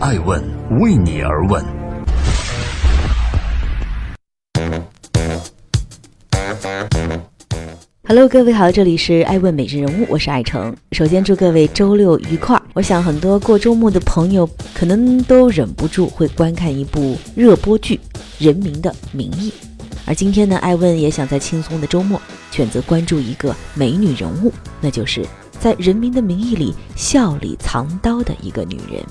爱问为你而问。Hello，各位好，这里是爱问每日人物，我是爱成。首先祝各位周六愉快。我想很多过周末的朋友可能都忍不住会观看一部热播剧《人民的名义》，而今天呢，爱问也想在轻松的周末选择关注一个美女人物，那就是在《人民的名义》里笑里藏刀的一个女人。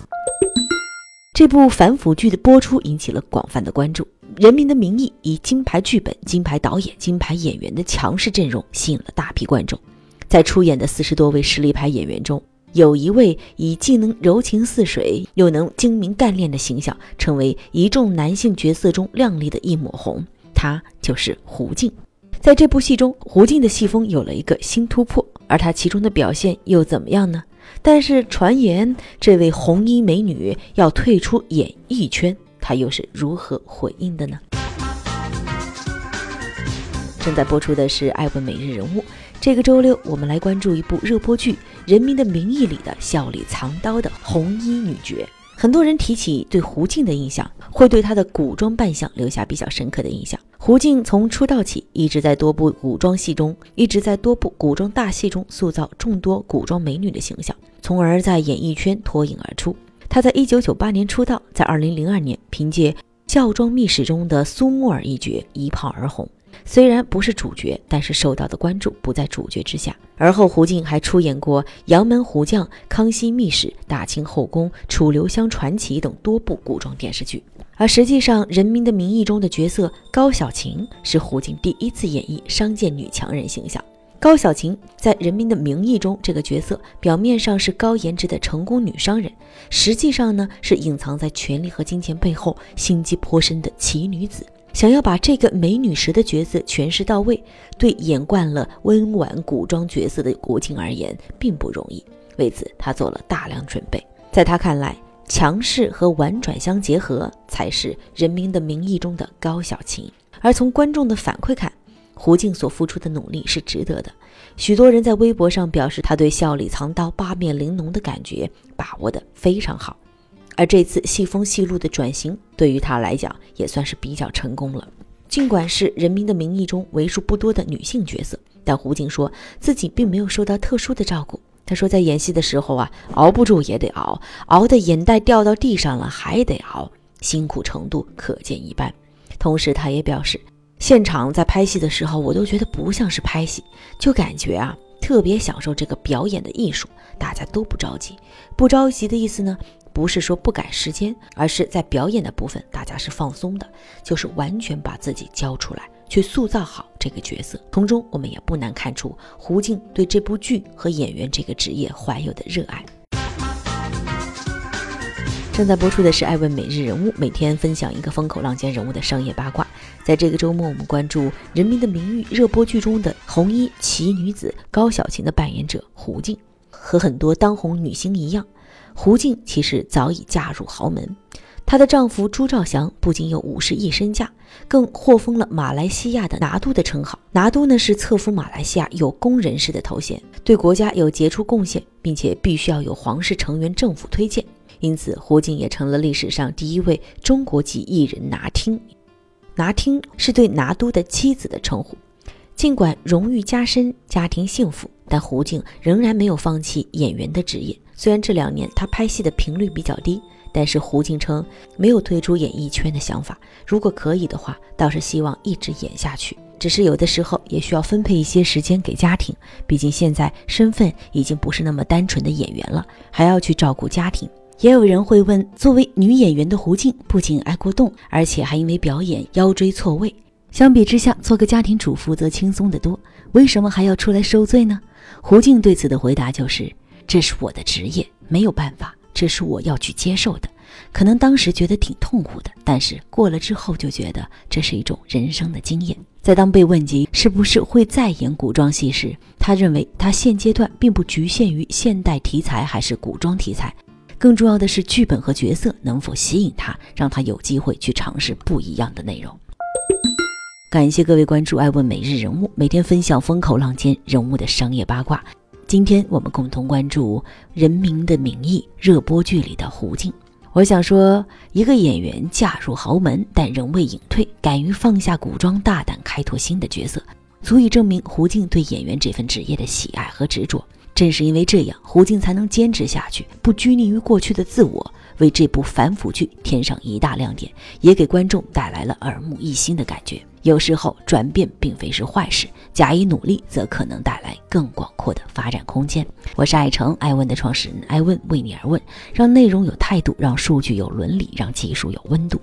这部反腐剧的播出引起了广泛的关注。《人民的名义》以金牌剧本、金牌导演、金牌演员的强势阵容吸引了大批观众。在出演的四十多位实力派演员中，有一位以既能柔情似水，又能精明干练的形象，成为一众男性角色中亮丽的一抹红。他就是胡静。在这部戏中，胡静的戏风有了一个新突破，而她其中的表现又怎么样呢？但是传言这位红衣美女要退出演艺圈。她又是如何回应的呢？正在播出的是《爱问每日人物》。这个周六，我们来关注一部热播剧《人民的名义》里的笑里藏刀的红衣女角。很多人提起对胡静的印象，会对她的古装扮相留下比较深刻的印象。胡静从出道起，一直在多部古装戏中，一直在多部古装大戏中塑造众多古装美女的形象，从而在演艺圈脱颖而出。她在一九九八年出道，在二零零二年凭借《孝庄秘史》中的苏木尔一角一炮而红。虽然不是主角，但是受到的关注不在主角之下。而后胡静还出演过《杨门虎将》《康熙秘史》《大清后宫》《楚留香传奇》等多部古装电视剧。而实际上，《人民的名义》中的角色高小琴是胡静第一次演绎商界女强人形象。高小琴在《人民的名义》中，这个角色表面上是高颜值的成功女商人，实际上呢是隐藏在权力和金钱背后、心机颇深的奇女子。想要把这个美女时的角色诠释到位，对演惯了温婉古装角色的国静而言并不容易。为此，她做了大量准备。在她看来，强势和婉转相结合，才是《人民的名义》中的高小琴。而从观众的反馈看，胡静所付出的努力是值得的，许多人在微博上表示，他对笑里藏刀、八面玲珑的感觉把握的非常好，而这次戏风戏路的转型，对于他来讲也算是比较成功了。尽管是《人民的名义》中为数不多的女性角色，但胡静说自己并没有受到特殊的照顾。他说，在演戏的时候啊，熬不住也得熬，熬的眼袋掉到地上了还得熬，辛苦程度可见一斑。同时，他也表示。现场在拍戏的时候，我都觉得不像是拍戏，就感觉啊特别享受这个表演的艺术。大家都不着急，不着急的意思呢，不是说不赶时间，而是在表演的部分大家是放松的，就是完全把自己交出来，去塑造好这个角色。从中我们也不难看出胡静对这部剧和演员这个职业怀有的热爱。正在播出的是《爱问每日人物》，每天分享一个风口浪尖人物的商业八卦。在这个周末，我们关注《人民的名义》热播剧中的红衣奇女子高小琴的扮演者胡静。和很多当红女星一样，胡静其实早已嫁入豪门。她的丈夫朱兆祥不仅有五十亿身价，更获封了马来西亚的拿督的称号。拿督呢是侧服马来西亚有功人士的头衔，对国家有杰出贡献，并且必须要有皇室成员政府推荐。因此，胡静也成了历史上第一位中国籍艺人拿听。拿听是对拿督的妻子的称呼。尽管荣誉加身，家庭幸福，但胡静仍然没有放弃演员的职业。虽然这两年她拍戏的频率比较低，但是胡静称没有退出演艺圈的想法。如果可以的话，倒是希望一直演下去。只是有的时候也需要分配一些时间给家庭，毕竟现在身份已经不是那么单纯的演员了，还要去照顾家庭。也有人会问，作为女演员的胡静不仅挨过冻，而且还因为表演腰椎错位。相比之下，做个家庭主妇则轻松得多。为什么还要出来受罪呢？胡静对此的回答就是：“这是我的职业，没有办法，这是我要去接受的。可能当时觉得挺痛苦的，但是过了之后就觉得这是一种人生的经验。”在当被问及是不是会再演古装戏时，他认为他现阶段并不局限于现代题材还是古装题材。更重要的是，剧本和角色能否吸引他，让他有机会去尝试不一样的内容。感谢各位关注《爱问每日人物》，每天分享风口浪尖人物的商业八卦。今天我们共同关注《人民的名义》热播剧里的胡静。我想说，一个演员嫁入豪门，但仍未隐退，敢于放下古装，大胆开拓新的角色，足以证明胡静对演员这份职业的喜爱和执着。正是因为这样，胡静才能坚持下去，不拘泥于过去的自我，为这部反腐剧添上一大亮点，也给观众带来了耳目一新的感觉。有时候转变并非是坏事，假以努力则可能带来更广阔的发展空间。我是爱成爱问的创始人，爱问为你而问，让内容有态度，让数据有伦理，让技术有温度。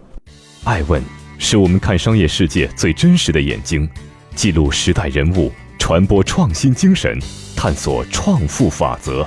爱问是我们看商业世界最真实的眼睛，记录时代人物，传播创新精神，探索创富法则。